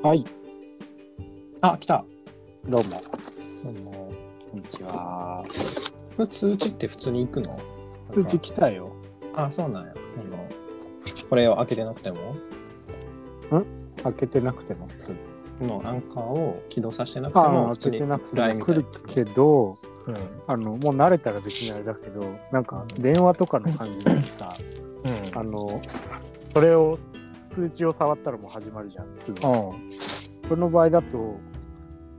はい、あ、来た。どうも。どうも。こんにちは。これ通知って普通に行くの？通知来たよ。あ、そうなんや。あの、これを開けてなくても？開けてなくても？通のアンカーを起動させてなくてあも、あ、開けてなくても来るけど、うん。あの、もう慣れたら別にあれだけど、なんか電話とかの感じだとさ、うん。あの、それを、通知を触ったらもう始まるじゃん、すぐ。この場合だと、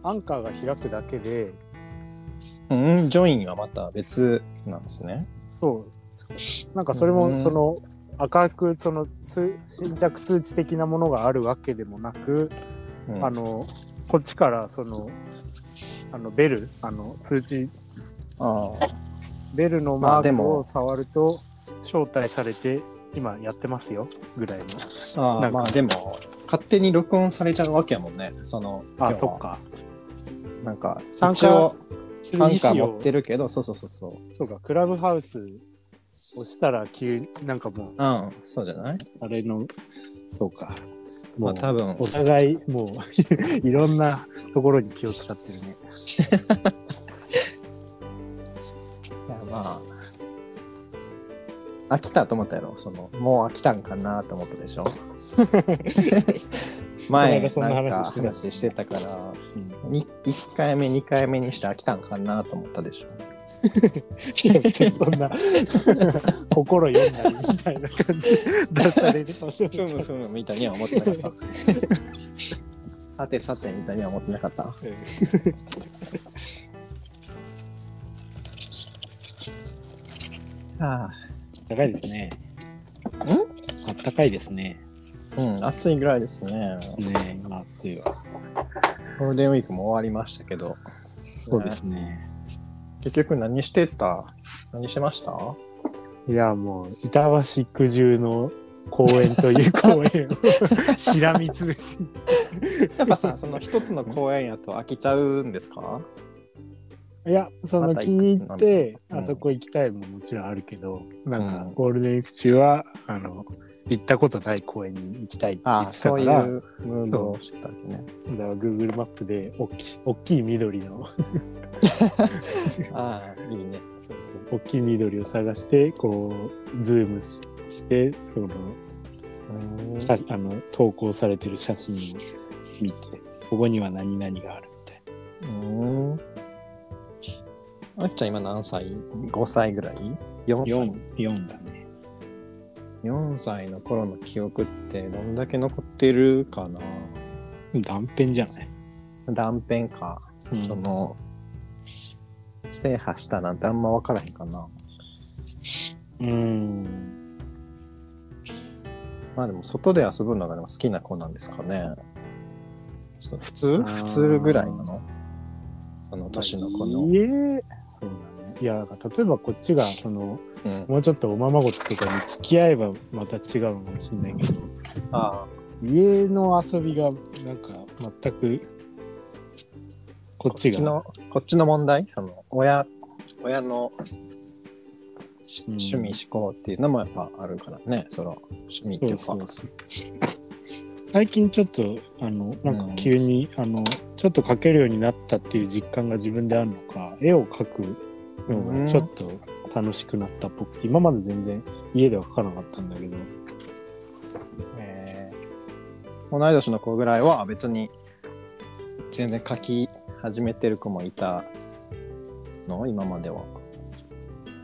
アンカーが開くだけで、うん。うん、ジョインはまた別なんですね。そう、なんかそれもうんその、赤くその通新着通知的なものがあるわけでもなく、うん、あのこっちからそのあのベルあの通知あベルのマークを触ると招待されて今やってますよぐらいの。ああまあでも、勝手に録音されちゃうわけやもんね。その、あそっ。か。なんか、参加アン持ってるけど、そうそうそうそう。そうかクラブハウス押したら急になんかもううん、そうじゃない？あれのそうか。まあ多分、お互いもう いろんなところに気を使ってるね。まあ飽きたと思ったやろ。そのもう飽きたんかなと思ったでしょ。前ななんか話してたから。うん。に1回目2回目にして飽きたんかなと思ったでしょ。いや別にそんな 心読んだりみたいな感じ。出されるとふむふむみたいには思ってなかった。さてさてみたいには思ってなかった。あ高いですね。あったかいですね。あうん暑いぐらいですねねえ、今暑いわ。ゴールデンウィークも終わりましたけどそうですね。結局何してた？何してました？いや、もう、板橋区中の公園という公園を しらみつぶし。やっぱさ、その一つの公園やと飽きちゃうんですか？いや、その気に入って、うんあそこ行きたいももちろんあるけど、なんかうんゴールデンウィーク中は、あの、行ったことない公園に行きたいって言ってたそうから、いうムードをしてたわけね。だから Google マップで大き大きい緑の ああ、いいね。そうそう大きい緑を探してこうズームししてその写あの投稿されてる写真を見てここには何々があるみたいうん。あきちゃん今何歳 ?5 歳ぐらい ?4 な歳 4, 4だね ?4 歳の頃の記憶ってどんだけ残ってるかな？断片じゃない、断片か。その、制覇したなんてあんま分からへんかな。うんまあでも外で遊ぶのがでも好きな子なんですかね。普通？普通ぐらいなの？その年の子の。いえそうだね。いや例えばこっちがそのうん、もうちょっとおままごととかに付き合えばまた違うのかもしれないけどあ家の遊びがなんか全くこっちがこっちの、こっちの問題？その、親、親のしうん。趣味思考っていうのもやっぱあるからね、その、趣味っていうか。そうそう最近ちょっとあのなんか急に、あのちょっと描けるようになったっていう実感が自分であるのか絵を描くのがちょっと楽しくなったっぽくて、今まで全然家では描かなかったんだけど。えー同い年の子ぐらいは別に全然書き始めてる子もいたの？今までは。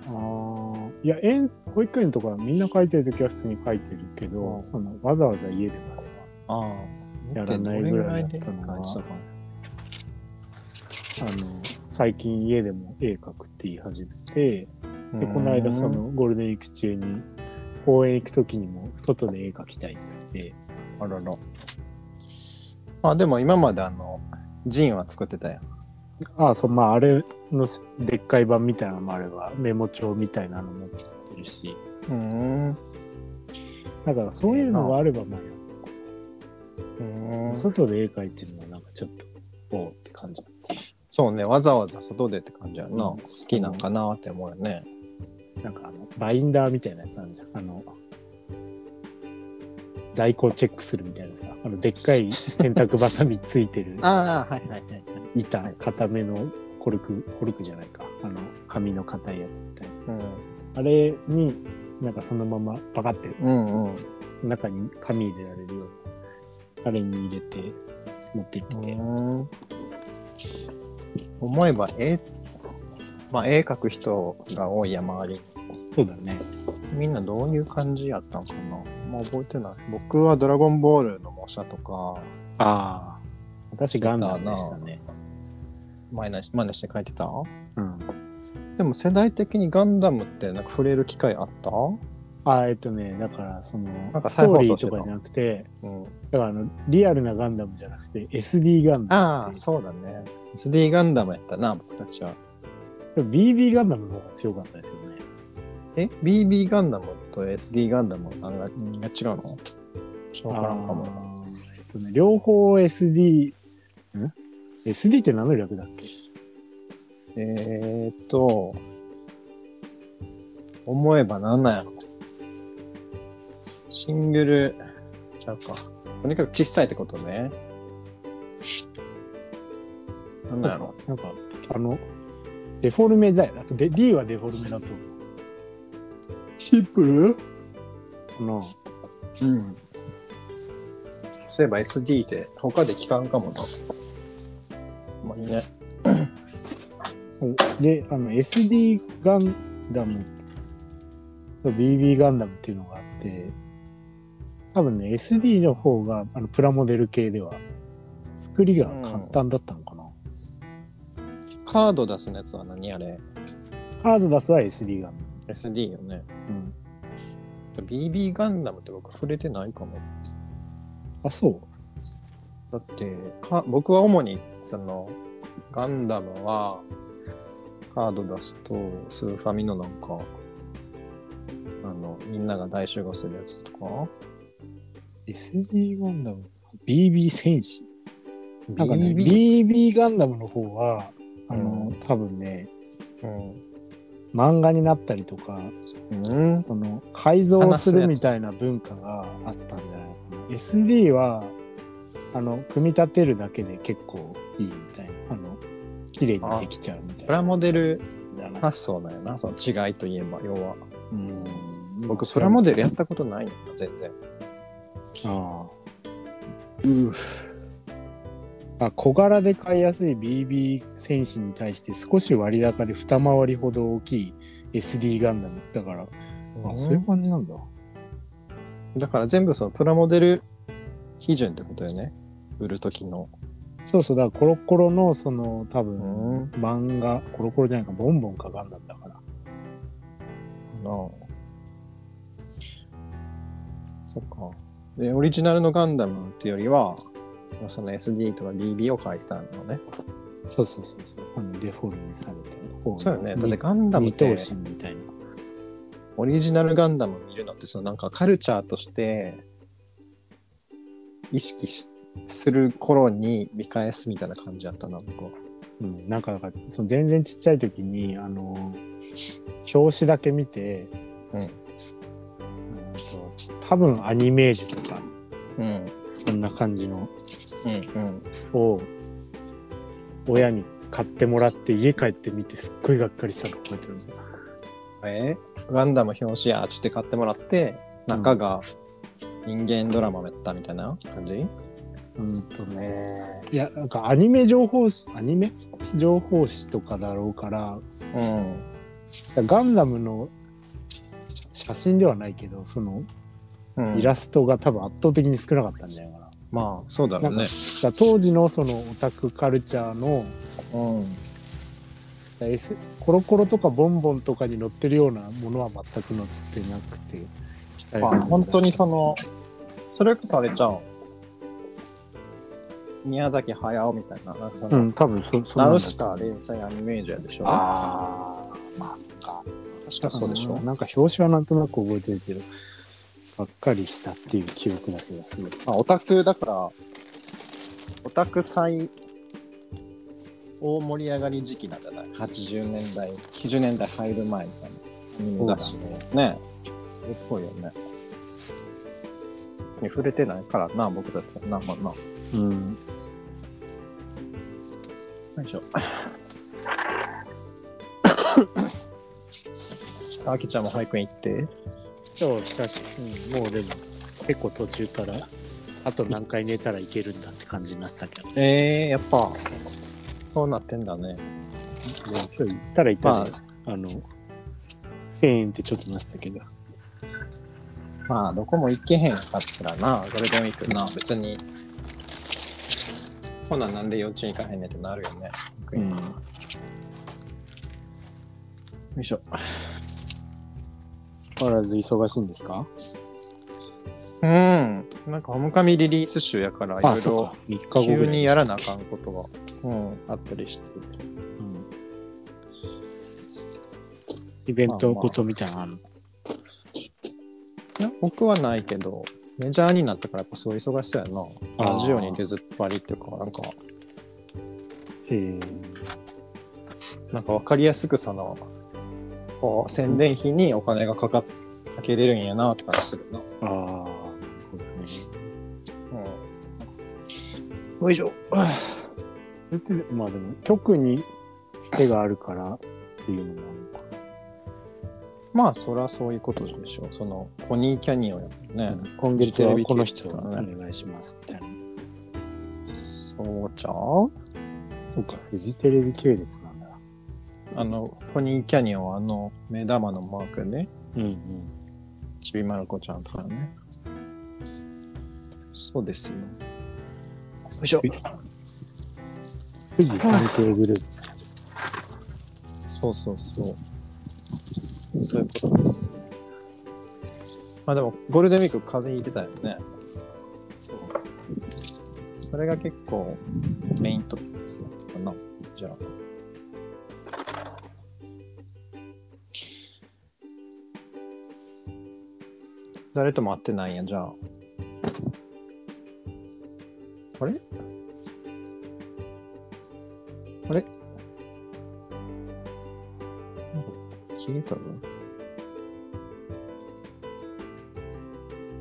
あーいや園保育園とかみんな描いてる時は普通に描いてるけど、うん。そのわざわざ家でまではああ。やらないぐらいだったのはあの最近家でも絵描くって言い始めてでこの間そのゴールデンウィーク中に公園行く時にも外で絵描きたいっつってあらら。まあでも今まであの、ジンは作ってたやん。ああそうまああれのでっかい版みたいなのもあればメモ帳みたいなのも作ってるしうん。だからそういうのがあればまあうん外で絵描いてるのはなんかちょっとおうって感じそうね、わざわざ外でって感じやな。うん好きなんかなって思うよね。なんかあのバインダーみたいなやつあるじゃんあの在庫をチェックするみたいなさあのでっかい洗濯ばさみついてる ああ、はいはいはいはい。板はい固めのコルクコルクじゃないかあの紙の硬いやつみたいなうん。あれになんかそのままパカってうんうん。中に紙入れられるようなあれに入れて持って行って思えば絵、まあ絵描く人が多いや周り。に。そうだね。みんなどういう感じやったんかな。まあ覚えてない。僕はドラゴンボールの模写とか、ああ私ガンダムでしたね。真似し真似して描いてた？うん。でも世代的にガンダムってなんか触れる機会あった？あえっとねだからそのなんかストーリー再放送してたとかじゃなくてうん。だからあのリアルなガンダムじゃなくて SD ガンダムああ、そうだね。SD ガンダムやったな、僕たちは。でも BB ガンダムの方が強かったですよねえ ?BB ガンダムと SD ガンダム何が何が違うの？そうからんかも。あーえっとね両方 SD ん？SD って何の略だっけ？えーっと、思えばなんなんやろ？シングル、ちゃうか。とにかく小さいってことね。なんなんやろ。なんかあのデフォルメだよなそうで D はデフォルメだと思うシンプル？かなうん。そういえば SD って他で聞かんかもな。まあいいね。で、あの SD ガンダムと BB ガンダムっていうのがあって、多分ね、SD の方があのプラモデル系では作りが簡単だったのかな。カード出すのやつは何あれ？カード出すは SD ガン ?SD よね。ダム。BB ガンダムって僕触れてないかも。あ、そう？だってか僕は主にそのガンダムはカード出すとスーファミのなんかあのみんなが大集合するやつとか？SD ガンダム BB 戦士。なんかね、BB ガンダムの方は、あの、うん。多分ね、うん、漫画になったりとか、うん、その改造するみたいな文化があったんじゃないかな。SD はあの組み立てるだけで結構いいみたいな。あの綺麗にできちゃうみたいな。プラモデル発想だよな。その違いといえば要は。うん。僕プラモデルやったことないんだ全然あああ小柄で買いやすい BB 戦士に対して少し割高で二回りほど大きい SD ガンダムだから、あそういう感じなんだ。だから全部そのプラモデル基準ってことよね。売る時の。そうそう、だからコロコロのその多う分、ん。漫画、コロコロじゃないか、ボンボンかガンダムだから。なあそっか。で、オリジナルのガンダムっていうよりは、その SD とか DB を書いてたのね。そうそうそうそう。あのデフォルメされた方のそうよね。だっ二てガンダムって身みたいな。オリジナルガンダム見るのって、そのなんかカルチャーとして意識しする頃に見返すみたいな感じだったな、僕は。うん、なんかその全然ちっちゃい時にあの表紙だけ見て、うん多分アニメージュとかうん。そんな感じのうん。を親に買ってもらって家帰って見てすっごいがっかりしたの覚えてるんだえーガンダム表紙や、ちょっと買ってもらって、中が人間ドラマやったみたいな感じ？うんとねいやなんかアニメ情報誌アニメ情報誌とかだろうからうん。ガンダムの写真ではないけどそのうんイラストが多分圧倒的に少なかったんじゃないかな。まあ、そうだろうね。当時のそのオタクカルチャーのうん。S コロコロとかボンボンとかに載ってるようなものは全く載ってなくて、まあ、本当にその、それこそあれちゃう。宮崎駿みたいな、うん、多分そそナウうなんだシカ連載アニメージャーでしょああ、まあか。確かそうでしょんなんか表紙はなんとなく覚えてるけど、がっかりしたっていう記憶だけがする。まあ、オタクだから、オタク祭大盛り上がり時期なんじゃない ?80 年代、90年代入る前みたいな。アニメ雑誌のね。それっぽいよね。に触れてないからな、僕たちはな、まあな。うん。よいしょ。あきちゃんも保育園行って。今日久しぶり、うん、もうでも結構途中から、あと何回寝たらいけるんだって感じになってたけど。えー、やっぱ、そうなってんだね。で今日行ったら行ったら、あ、の、フェーンってちょっとなってたけど。まあ、どこも行けへんかったらな、ゴールデンウィークな、別に。ほな、なんで幼稚園行かへんねんってなるよね。保育園よいしょ。変わらず忙しいんですか？うん。なんか、ホムカミリリース集やから、いろいろそうか。3日後ぐ急にやらなあかんことが、うん、あったりして。うんイベントごとみたいなのあるの？いや、僕はないけど、メジャーになったからやっぱそう忙しそうやな。ラジオに出ずっぱりっていうか、なんか、へえ。なんかわかりやすくその、こう、宣伝費にお金がかかけれるんやなって感じするな。ああ、なるほどね。うん。よいしょ。それって、まあでも、局につてがあるからっていうのもあるのか。まあ、そりゃそういうことでしょう。その、ポニーキャニオンやもんね。今月はこの人フジテレビ系お願いしますみたいな。そうちゃうそうか、フジテレビ系列なんだ。あの、ポニーキャニオンはあの、目玉のマークね。うんうん。ちびまる子ちゃんとかね。そうですよ。よいしょ。富士山系グループ。そうそうそう。そういうことです。まあでも、ゴールデンウィーク風邪ひいてたよね。そう。それが結構メイントピックスだったかな。じゃあ。誰とも会ってないんや、じゃあ。あれ？あれ？消えたぞ。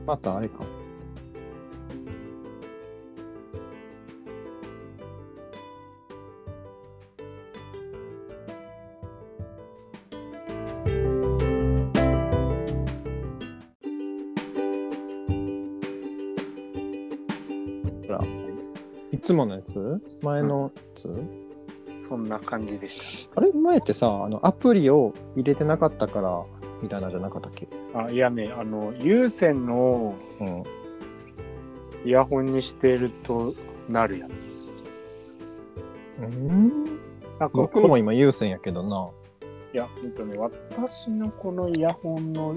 またあれか。つものやつ？前のやつ、そんな感じでしあれ？前ってさ、あの、アプリを入れてなかったから、みたいなじゃなかったっけ？た。あ、いやね、あの、有線のうん。イヤホンにしてるとなるやつ。うん？なんか、僕も今有線やけどな。いや、ほんとね、私のこのイヤホンの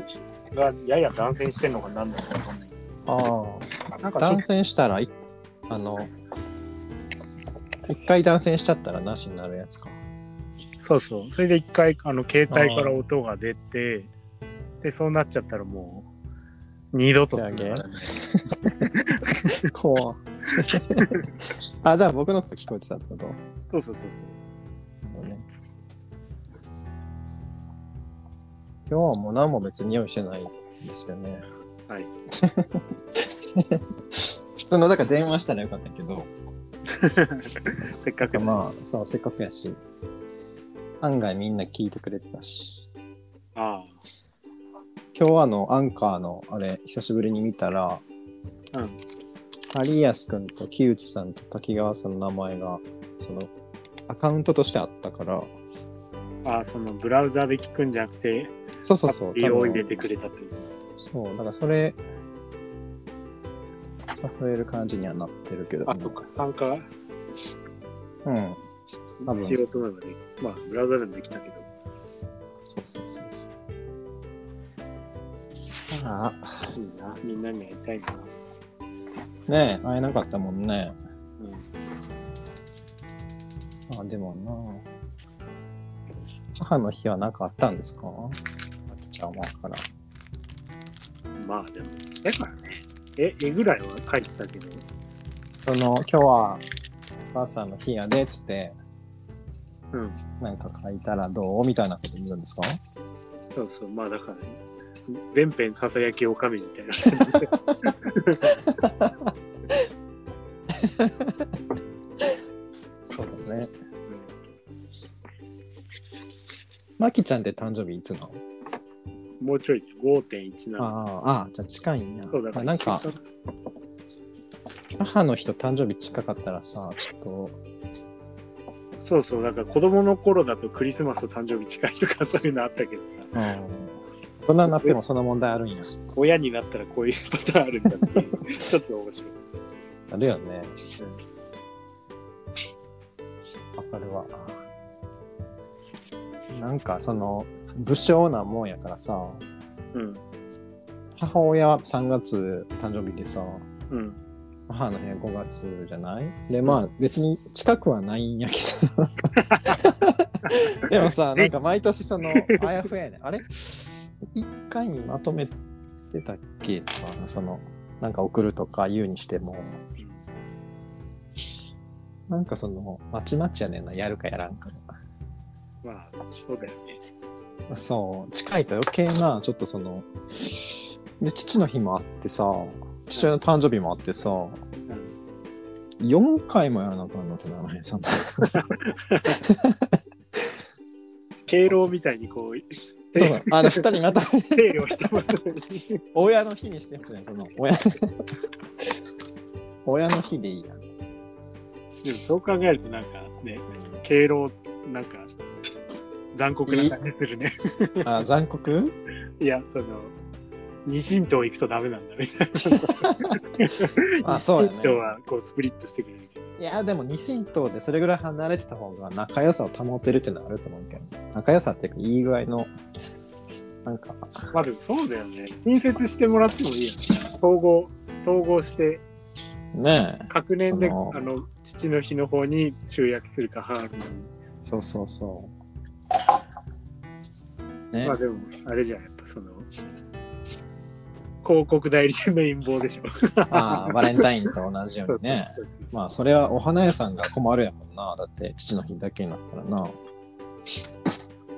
がやや断線してんのかなんだかわかんない。ああ。なんかちょっ断線したらい、あの、一回断線しちゃったらなしになるやつか。と、そうそう。それで一回、あの、携帯から音が出て、で、そうなっちゃったらもう、二度とするからね。怖あ、じゃあ僕の声聞こえてたってこと？そうそうそうそう。ね。今日はもう何も別に用意してないんですよね。はい。普通の、だから電話したらよかったけど、せっかくまあ、そう、せっかくやし、案外みんな聞いてくれてたし、あ今日はあの、アンカーのあれ、久しぶりに見たら、あ。うん。有安くんと木内さんと滝川さんの名前が、その、アカウントとしてあったから、ああ、そのブラウザで聞くんじゃなくて、そうそうそう、を入れてくれたという。そう、だからそれ、誘える感じにはなってるけど、あ、そっか。参加？うん。多分しようと思えばで、まあ、ブラウザでもできたけど。そうそうそうそう。あいいな。みんなに会いたいな。あ、ねえ、会えなかったもんね。うん。あ、でもな。母の日は何かあったんですか？あきちゃんはから。まあ、でも、だからね。え、絵ぐらいは書いてたけど、その、今日は、お母さんの日やで、つって、うん。なんか書いたらどうみたいなこと言うんですか？そうそう。まあ、だからね。全編ささやきおかみみたいな感じで。そうだね。まきちゃんって誕生日いつなの？もうちょい5.1なの。ああ、じゃあ近いんや。そうだからあなんか、母の日と誕生日近かったらさ、ちょっと、そうそう、だから子供の頃だとクリスマスと誕生日近いとかそういうのあったけどさ、うん。そんなになってもその問題あるんや。親になったらこういうパターンあるんだっていう、ちょっと面白い。あるよね。わかるわ。なんかその、武将なもんやからさ、うん。母親は3月誕生日でさ、うん。母の日は5月じゃない？で、まあ別に近くはないんやけど。でもさ、なんか毎年その、あやふややねん。あれ？一回にまとめてたっけとか、その、なんか送るとか言うにしても、なんかその、まちまちやねんな、やるかやらんかまあ、そうだよね。そう、近いと余計な、ちょっとその、で、父の日もあってさ、父親の誕生日もあってさ、うん。4回もやらなあかんのってならへん。敬老みたいにこう、そう、あの、二人また。親の日にしてほしいね、その、親。親の日でいいやん。でもそう考えるとなんかね、敬老、なんか、残酷な感じするね。あ、残酷？いや、その、二神道行くとダメなんだみたいな。あ、そうや二神道ね。はこうスプリットしてくれるけど。いや、でも二神道でそれぐらい離れてた方が仲良さを保てるっていうのはあると思うけど、仲良さっていうか、いい具合の、なんか、まあでもそうだよね。近接してもらってもいいよね。統合、統合して、ねえ。各年で、あの、父の日の方に集約するか、母の。そうそうそう。ねまあでも、あれじゃん、やっぱその、広告代理店の陰謀でしょ。ああ、バレンタインと同じようにね。そうそうそうまあ、それはお花屋さんが困るやもんな。だって、父の日だけになったらな。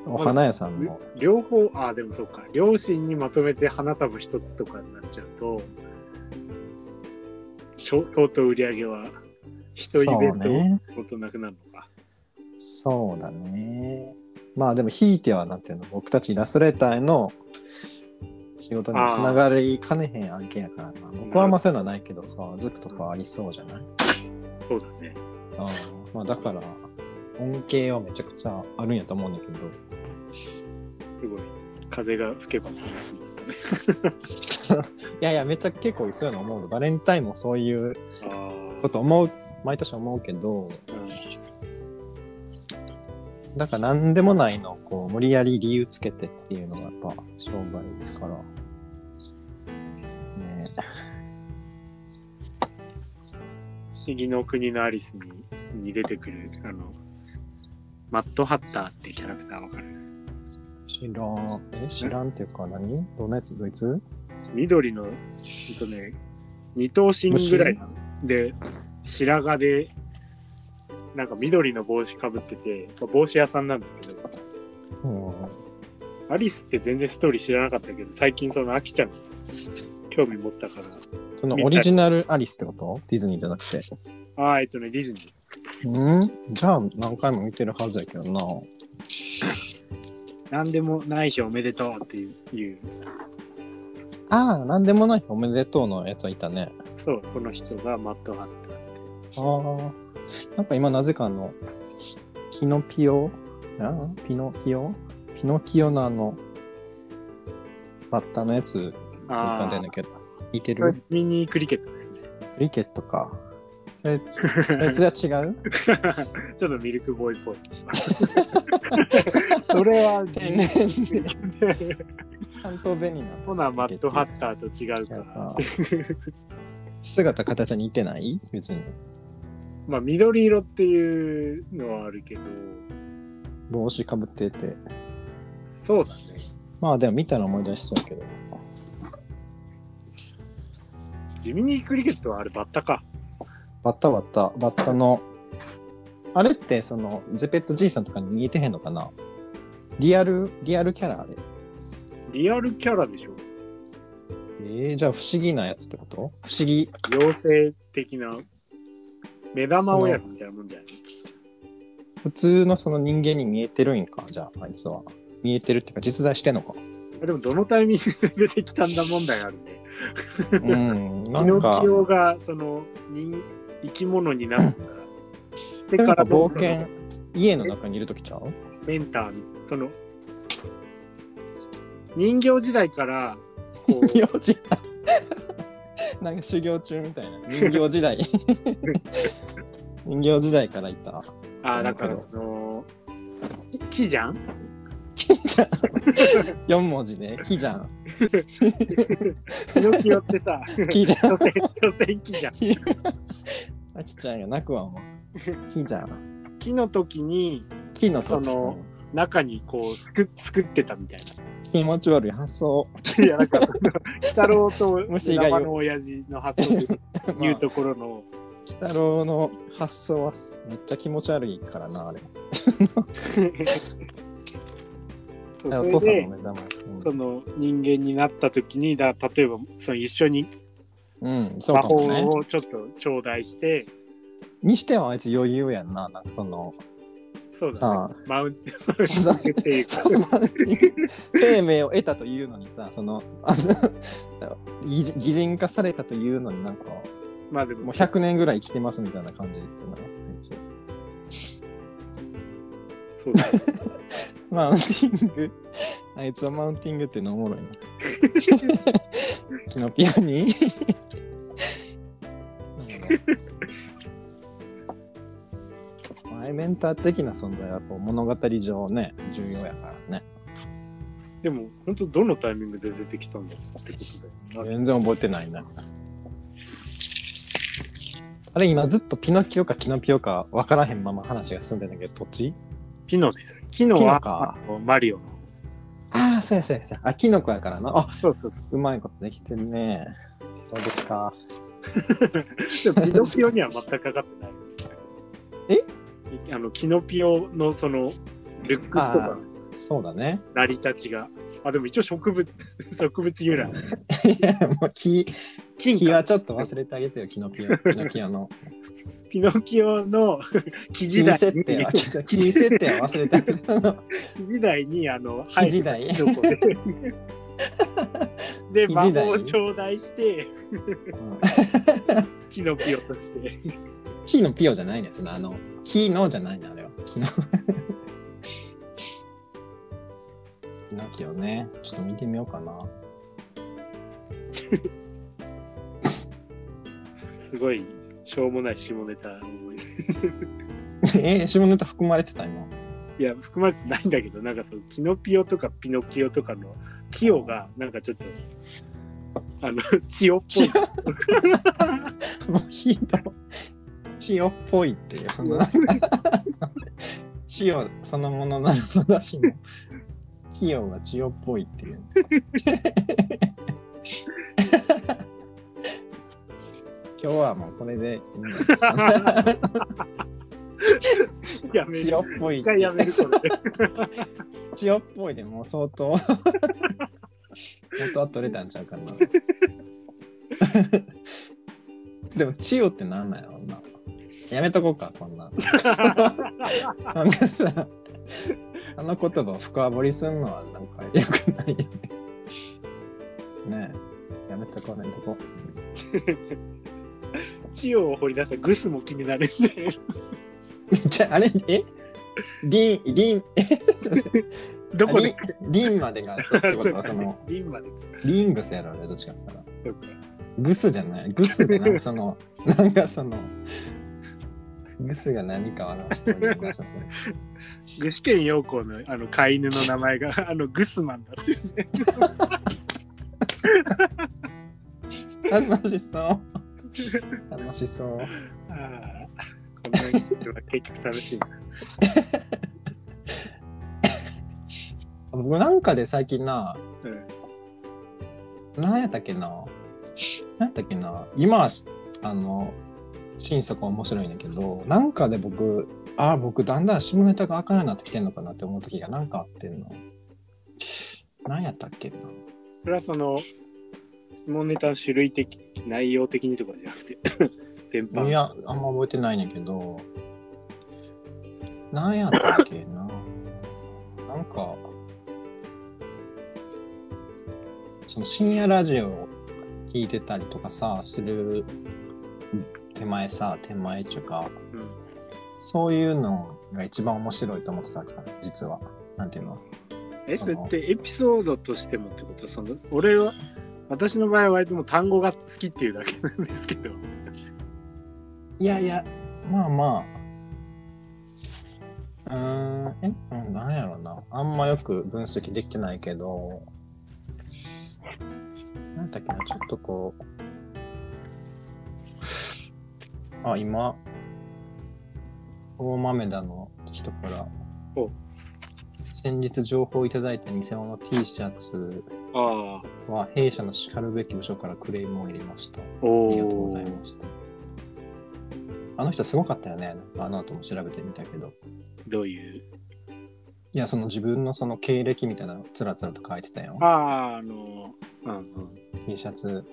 お花屋さんも。両方、ああ、でもそうか。両親にまとめて花束一つとかになっちゃうと、相当売り上げは、一イベントそうねことなくなるのか。そうだね。まあでも、ひいてはなんていうの、僕たちイラストレーターへの仕事につながりかねへん案件やからな。僕はあんまそういうのはないけどさ、ズクとかありそうじゃない？そうだね。うん。まあだから、恩恵はめちゃくちゃあるんやと思うんだけど。すごい。風が吹けばの話になったね。いやいや、めっちゃ結構そういうの思う。バレンタインもそういうああ。こと思う、毎年思うけど、うんだから何でもないのをこう無理やり理由つけてっていうのがやっぱ商売ですから。ね不思議の国のアリスにに出てくる、あの、マットハッターってキャラクターわかる？知らん。え、知らんっていうか何？どんなやつ？ドイツ？緑の、えっとね、二頭身ぐらいで、白髪で、なんか緑の帽子かぶってて、まあ帽子屋さんなんだけど、うん。アリスって全然ストーリー知らなかったけど、最近そのアキちゃんがさ、興味持ったから、そのオリジナルアリスってこと？ディズニーじゃなくて。ああ、えっとね、ディズニー。うん？じゃあ何回も見てるはずやけどな。なんでもない日おめでとうっていう、いうああ、なんでもないおめでとうのやつはいたね。そう、その人がマットハッター。ああ。なんか今なぜかあの、キノピオ？あ？ピノキオ？ピノキオのあの、バッタのやつ浮かんでんだけど。似てる？ミニクリケットですね。クリケットか。それ、そいつは違う？ちょっとミルクボーイっぽい。それは天然で関東弁になっほな、マットハッターと違うか。らら。姿形は似てない？別に。まあ、緑色っていうのはあるけど、帽子かぶってて。そうだね。まあでも見たら思い出しそうやけど。ジミニークリケットはあれバッタか。バッタバッタ、バッタの、あれってその、ゼペットじいさんとかに見えてへんのかな？リアル、リアルキャラあれ。リアルキャラでしょえー、じゃあ不思議なやつってこと？不思議。妖精的な目玉親父みたいなもんじゃない？普通のその人間に見えてるんか？じゃあ、あいつは。見えてるっていうか、実在してんのか？あでもどのタイミングで出てきたんだ問題あるね。うん、なピノんかキ、オがその人生き物になったでなんかからの冒険、家の中にいるときちゃう？メンターその人形時代からこう人形時代。なんか修行中みたいな。人形時代。人形時代からいた。あだからその木じゃん？木じゃん。4文字で、木じゃん。ピノキオってさ木じゃん。所詮所詮木じゃんあきちゃんが泣くわ、もう。木じゃん。木の時に木の時その中にこう作作ってたみたい気持ち悪い発想。ないやなんかその鬼太郎と虫がよ生の親父の発想で言うところの、鬼太郎の発想はすめっちゃ気持ち悪いからな、あれ。そうあお父さんの目玉。その人間になった時にだ例えばその一緒にうん、うん、そう魔かもね法。をちょっと頂戴して、にしてはあいつ余裕やんな、なんかその、そうださね。マウンテンっていう生命を得たというのにさ、その、あの擬人化されたというのになんか、まあでも。もう100年ぐらい生きてますみたいな感じで。そうだね。マウンティング、あいつはマウンティングってのおもろいな。キノピアに？メンター的な存在はこう物語上ね、重要やからね。でも本当どのタイミングで出てきたんだってことだよな。全然覚えてないね。あれ今ずっとピノキオかキノピオか分からへんまま話が進んでんだけど、どっち？キノです。キノはかマリオの。ああ、そうやそうやそうや。あ、キノコやからな。あ、そうそうそう。うまいことできてんね。そうですか。でもピノピオには全くかかってない。え？あのキノピオのそのルックスとかそうだね。成り立ちが。あ、でも一応植物、植物由来。いや、もう木、木はちょっと忘れてあげてよ、キノピオ。ピノキオの。ピノキオの 木時木代設定は、に、木設定は忘れてあげて。木時代にあの、木時代で。で、魔法を頂戴して、キノピオとして。木のピオじゃないねそのあの、木のじゃないねあれは。木の。ピノキオね。ちょっと見てみようかな。すごい、しょうもない下ネタを思い え、下ネタ含まれてた今。いや、含まれてないんだけど、なんかその、キノピオとかピノキオとかの、キオが、なんかちょっと、あの、血をっぽい。もうヒート。千代っぽいっていう、その、千代そのものなのだしも、器用が千代っぽいっていう。今日はもうこれでいいんだやめる。千代っぽい一回やめる、それで。千代っぽいでもう相当元は取れたんちゃうかなでも千代ってなんなんやろうなやめとこうかこんな。んなんかさあの言葉を深掘りすんのはなんか良くないよね。ねえやめとこうねとこ血を掘り出したグスも気になるんで。じゃああれえ？リンリンえ？どこで？リンリンまでがそうってこと？はその リンまで。リングスやろうねどっちかっつったら。グスじゃない。グスでなんかその、なんかその、グスが何か表してる気がさせる。具志堅用高のあの飼い犬の名前があのグスマンだっていうね。楽しそう。楽しそう。ああ、こんなには結局楽しいな。僕なんかで最近な、うん、何やったっけな。何やったっけな。今は、あの、新作面白いんだけど、なんかで僕、ああ、僕だんだん下ネタがあかんようになってきてんのかなって思う時がなんかあってんの。何やったっけな。それはその、質問ネタの種類的、内容的にとかじゃなくて、全般。いや、あんま覚えてないねんけど、何やったっけな。なんか、その深夜ラジオを聞いてたりとかさ、する手前さ、手前っていうか、うんそういうのが一番面白いと思ってたから、実は。なんていうの？え、それってエピソードとしてもってこと？その、俺は、私の場合は割ともう単語が好きっていうだけなんですけど。いやいや、まあまあ。うーん、え、うん、なんやろな。あんまよく分析できてないけど、なんだっけな、ちょっとこう、あ、今、大豆田の人からお、先日情報をいただいた偽物 T シャツああ、は弊社のしかるべき部署からクレームを入れました。おありがとうございーました。あの人すごかったよね。あの後も調べてみたけど。どういう？いや、その自分のその経歴みたいなのつらつらと書いてたよあ。あ、あの、うんうん。T シャツ。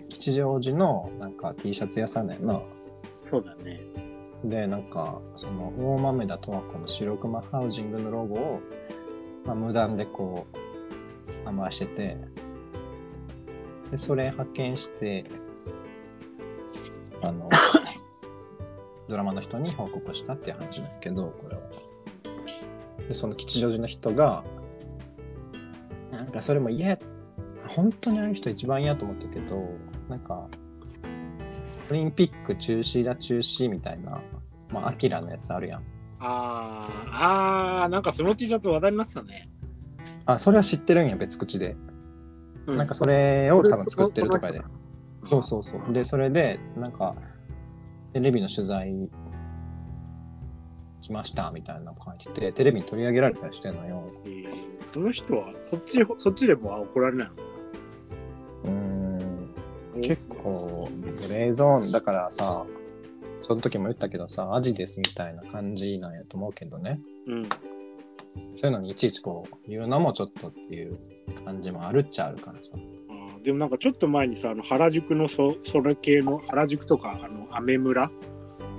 吉祥寺のなんか T シャツ屋さんだよな。そうだね。で、なんか、その大豆田とはこの白熊ハウジングのロゴを、まあ、無断でこう、回してて、で、それ派遣して、あの、ドラマの人に報告したっていう話なんやけど、これは。で、その吉祥寺の人が、なんかそれも嫌や、本当にああいう人一番嫌と思ったけど、なんか、オリンピック中止だ中止みたいな、まあ、アキラのやつあるやん。ああ、ああ、なんかその T シャツ話題になってたね。あ、それは知ってるんや、別口で。うなんかそれを多分作ってるとかで。そうそそうそう。で、それで、なんか、テレビの取材来ましたみたいなの書いてて、テレビに取り上げられたりしてんのよ。えーその人はそっち、そっちでも怒られないの？結構、グレーゾーンだからさ、その時も言ったけどさ、アジですみたいな感じなんやと思うけどね。うん。そういうのにいちいちこう言うのもちょっとっていう感じもあるっちゃあるからさ。でもなんかちょっと前にさ、あの原宿のそそれ系の、原宿とか、あの、アメ村。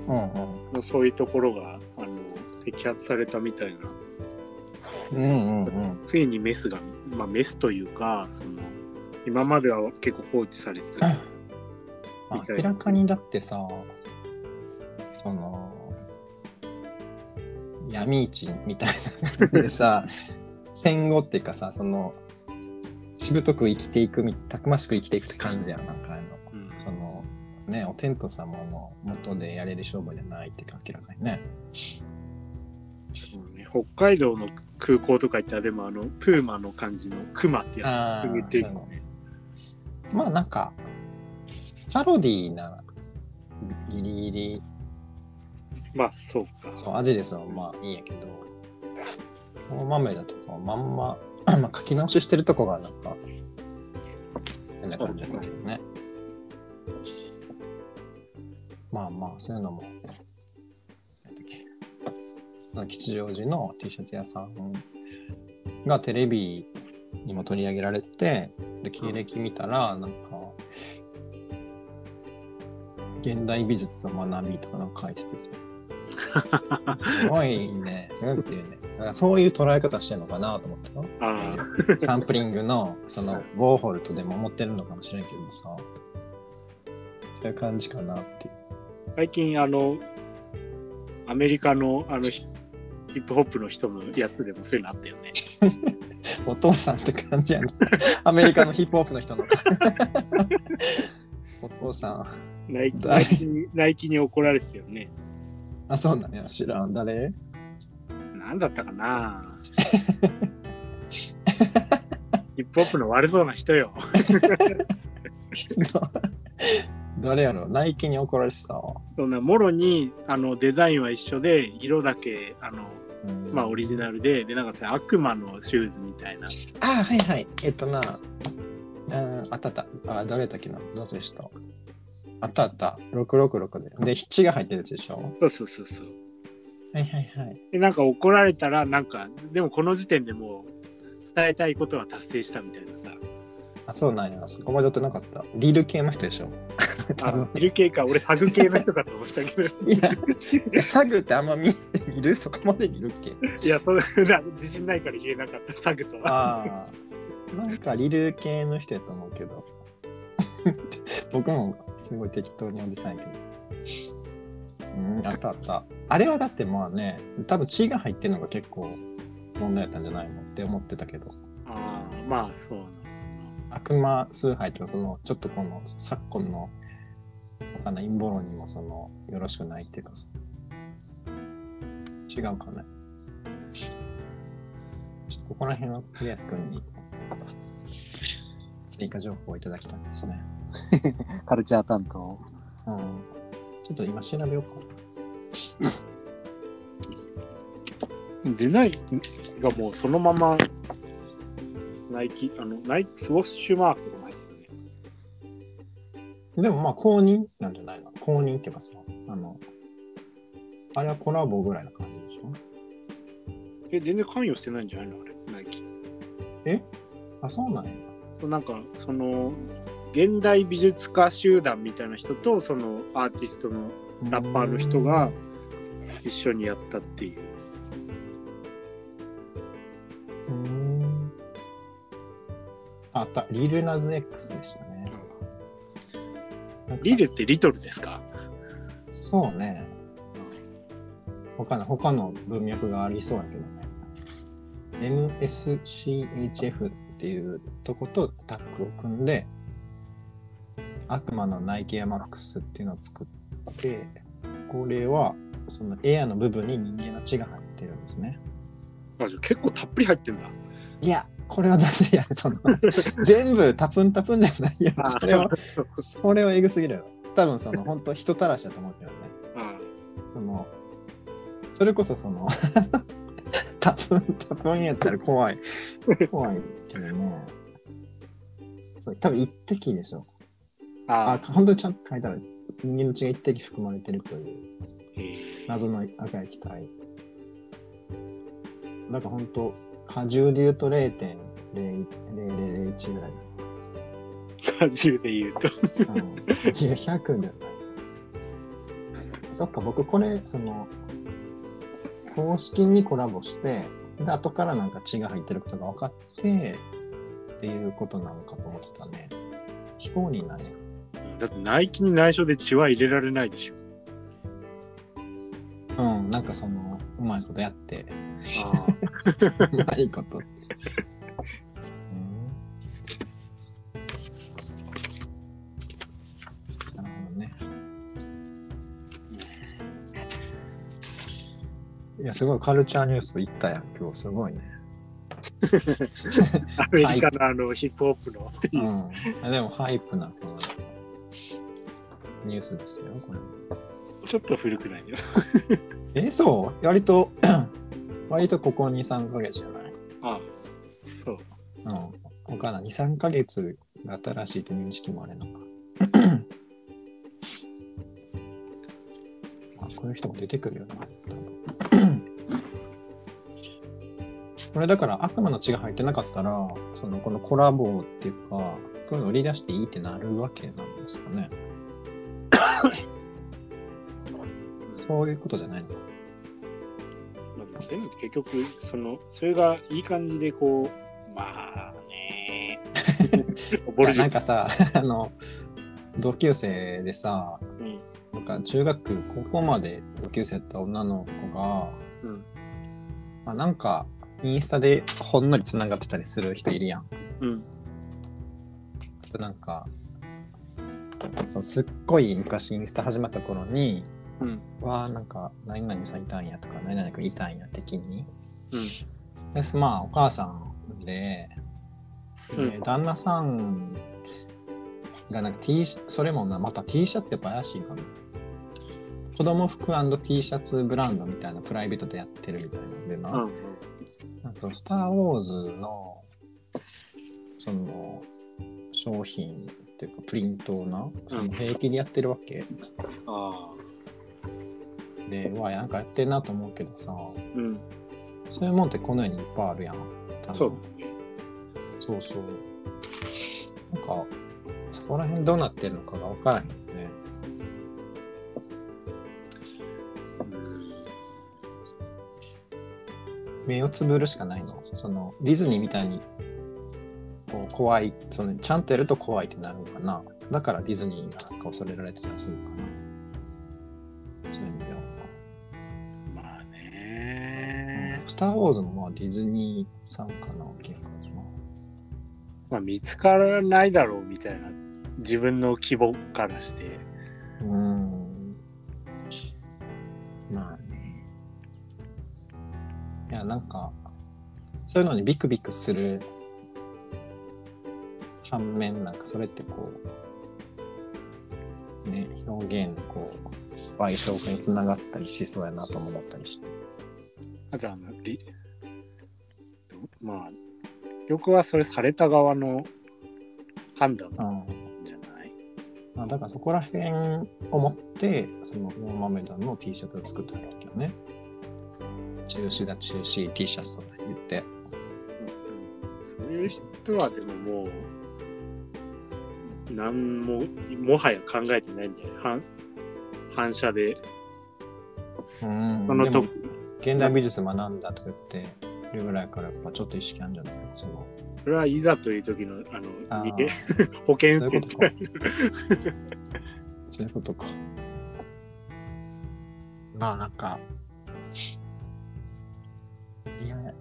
のそういうところが、あの、摘発されたみたいな。うんうんうん。ついにメスが、まあメスというか、その、今までは結構放置されてた。明らかにだってさ、その、闇市みたいな感じでさ、戦後っていうかさ、その、しぶとく生きていくみ、たくましく生きていくって感じやん、なんかあの、うんその、ね、お天道様の元でやれる商売じゃないってか明らかにね。ね北海道の空港とか行ったら、でもあの、プーマの感じのクマってやつ、言っていくね。まあなんか、パロディーな、ギリギリ、まあ、そうか。そう、味ですのまあいいんやけど、大豆だとかまんま、まあ書き直ししてるとこがなんか、変な感じだけどね。まあまあ、そういうのも、吉祥寺の T シャツ屋さんがテレビにも取り上げられてて、で、経歴見たら、なんか、現代美術を学びとかなんか書いててさ、すごいね、すごいっていうね。だからそういう捉え方してるのかなと思ったよ。あサンプリングの、その、ウォーホルとでも思ってるのかもしれんけどさ、そういう感じかなっていう。最近、あの、アメリカのあのヒヒップホップの人のやつでもそういうのあったよね。お父さんって感じやな。アメリカのヒップホップの人の。お父さん。ナイキナ誰イキにナイキに怒られてたよね。あ、そうなんや。知らん。誰？なんだったかなヒップホップの悪そうな人よ。誰やろ？ナイキに怒られてた？わ。そんなもろにあのデザインは一緒で色だけあの、うんまあ、オリジナルででなんかさ悪魔のシューズみたいなあ、はいはい。えっとな、うんあったあった。あ、誰だっけなどうでしたあったあった。666で。で、ヒッチが入ってるやつでしょ？そうそうそうそうはいはいはい。でなんか怒られたらなんかでもこの時点でもう伝えたいことは達成したみたいなさ。あ、そうなんや。そこまでとなかった。リール系の人でしょ。多 あ分、いる系か、俺サグ系の人かと思ったけど。いや、サグってあんま見見る？そこまで見るっけ？いや、それな自信ないから言えなかった、サグとは。ああ。なんかリル系の人やと思うけど。僕もすごい適当におじさんやけど。うん、あったあった。あれはだってまあね、多分血が入ってるのが結構問題やったんじゃないの？って思ってたけど。ああ、まあそう悪魔崇拝とか、その、ちょっとこの昨今の、わかんない陰謀論にもその、よろしくないっていうかさ。違うかね。ちょっとここら辺はクリアス君に追加情報をいただきたいですね。カルチャー担当。うん。ちょっと今調べようか。デザインがもうそのまま、ナイキ、あの、ナイキ、スウォッシュマークとかも入ってるよね。でもまあ公認なんじゃないの？公認っていうかさ、あの、あれはコラボぐらいな感じでしょ？え、全然関与してないんじゃないの？あれ、ナイキ。あ、そうなんや。なんか、その、現代美術家集団みたいな人と、そのアーティストのラッパーの人が一緒にやったっていう。ああった。リルナズ X でしたね。リルってリトルですか？そうね。他の、他の文脈がありそうやけどね。MSCHF っていうとことタッグを組んで、悪魔のナイキアマックスっていうのを作って、これはそのエアの部分に人間の血が入ってるんですね。あじゃあ結構たっぷり入ってんだ。いや、これはだって、いや、その、全部タプンタプンじゃないよ。それは、それはエグすぎるよ。多分その、本当人たらしだと思うけどね。あその、それこそその、タプンタプンやったら怖い。怖いけどね。そう、多分一滴でしょ。ああ、本当にちゃんと書いたら、人間の血が一滴含まれてるというえー謎の赤い液体。なんか本当、荷重で言うと0.0001ぐらい。果汁で言うと。うん、100ではない。そっか、僕これ、その、公式にコラボして、で、後からなんか血が入ってることが分かって、っていうことなのかと思ってたね。非公認だね。だってナイキに内緒で血は入れられないでしょ。うん、なんかその、うまいことやって、あうまいこと。うんなるほどね。いや、すごいカルチャーニュースいったやん、今日すごいね。アメリカのあのヒップホップのうう。ん。あでも、ハイプな、この、ニュースですよ、これ。ちょっと古くないよ。え、そう？割と、割とここ2、3ヶ月じゃない？ああそう。うん。わかんない。2、3ヶ月が新しいという認識もあれなのか。あこういう人も出てくるよな。これだから悪魔の血が入ってなかったら、そのこのコラボっていうか、そういうの売り出していいってなるわけなんですかね。そういうことじゃないのか。まあ、でも結局、その、それがいい感じでこう、まあね。なんかさ、あの、同級生でさ、うん。なんか中学高校まで同級生だった女の子が、うん。まあ、なんかインスタでほんのり繋がってたりする人いるやん。うん。なんか、そうすっごい昔インスタ始まった頃に、うん。わあなんか何々さんいたんやとか何々くんいたんや的に。うん。でまあお母さんで、うんで旦那さんがなんか T シャそれもなまた T シャツってやっぱ怪しいかな。子供服 &T シャツブランドみたいなプライベートでやってるみたいなんでな。うん。なんかそのスター・ウォーズのその商品っていうかプリントをな、その平気でやってるわけ。ああ。で、うわ、なんかやってんなと思うけどさ、うん。そういうもんってこの世にいっぱいあるやん。そう。そうそう。なんか、そこら辺どうなってるのかが分からへんよね。目をつぶるしかないの。その、ディズニーみたいに、こう、怖い、その、ちゃんとやると怖いってなるのかな。だからディズニーがなんか恐れられてたりするのかな。そういう意味では。スター・ウォーズもまあディズニーさんかな、結構な。まあ見つからないだろうみたいな自分の規模からして。うーん。まあね。いや、なんか、そういうのにビクビクする反面、なんかそれってこう、ね、表現のこう、賠償につながったりしそうやなとも思ったりして。あとあの、りまあ、曲はそれされた側の判断なん。じゃない？まあ、だからそこら辺をもって、そのノーマメダの T シャツを作ってあるわけよね。中止だ中止 T シャツとか言って。そういう人はでももう、なんも、もはや考えてないんじゃない？反反射で、うん。そのと現代美術学んだとか言ってるぐらいからやっぱちょっと意識あるんじゃないそのそれはいざという時の、あの、あー。逃げ 保険そういう。ことかそういうことか。まあなんか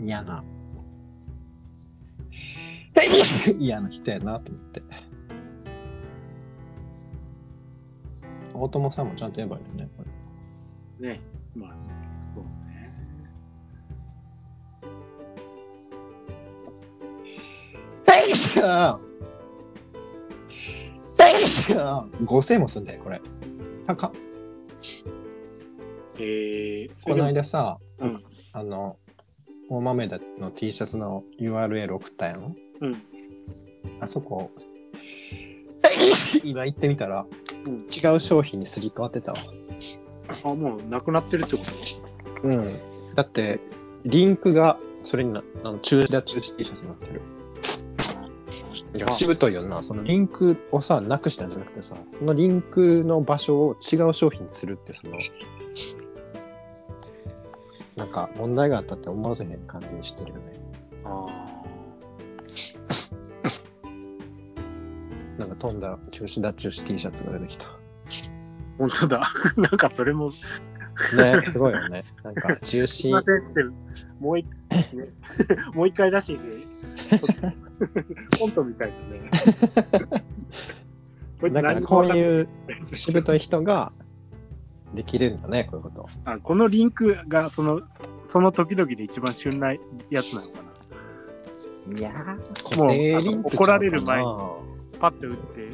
嫌な。嫌な人やなと思って。大友さんもちゃんと言えばいいよねこれ。ね。まあ、ションテンション !5000 もすんだよ、これ。高っ。えー、そこの間さ、うんあの、大豆田の T シャツの URL 送ったやん。うん。あそこ、今行ってみたら、うん違う商品にすり替わってたわ。あ、もうなくなってるってこと？うん。だって、リンクがそれにな、あの中止だ中止 T シャツになってる。いや、しぶといよな。そのリンクをさ、なくしたんじゃなくてさ、そのリンクの場所を違う商品にするって、その、なんか問題があったって思わせへん感じにしてるよね。あ なんか飛んだ中止だ中止 T シャツが出てきた。あ、本当だ。なんかそれも、すね、すごいよね。なんか中い止もう一、ね、もう一回出してきて、コントみたいだね。こいつだから何もこういううしぶとい人ができるんだね、こういうこと。あこのリンクがその、その時々で一番旬なやつなのかな。いやー、もう怒られる前にパッと打って、いや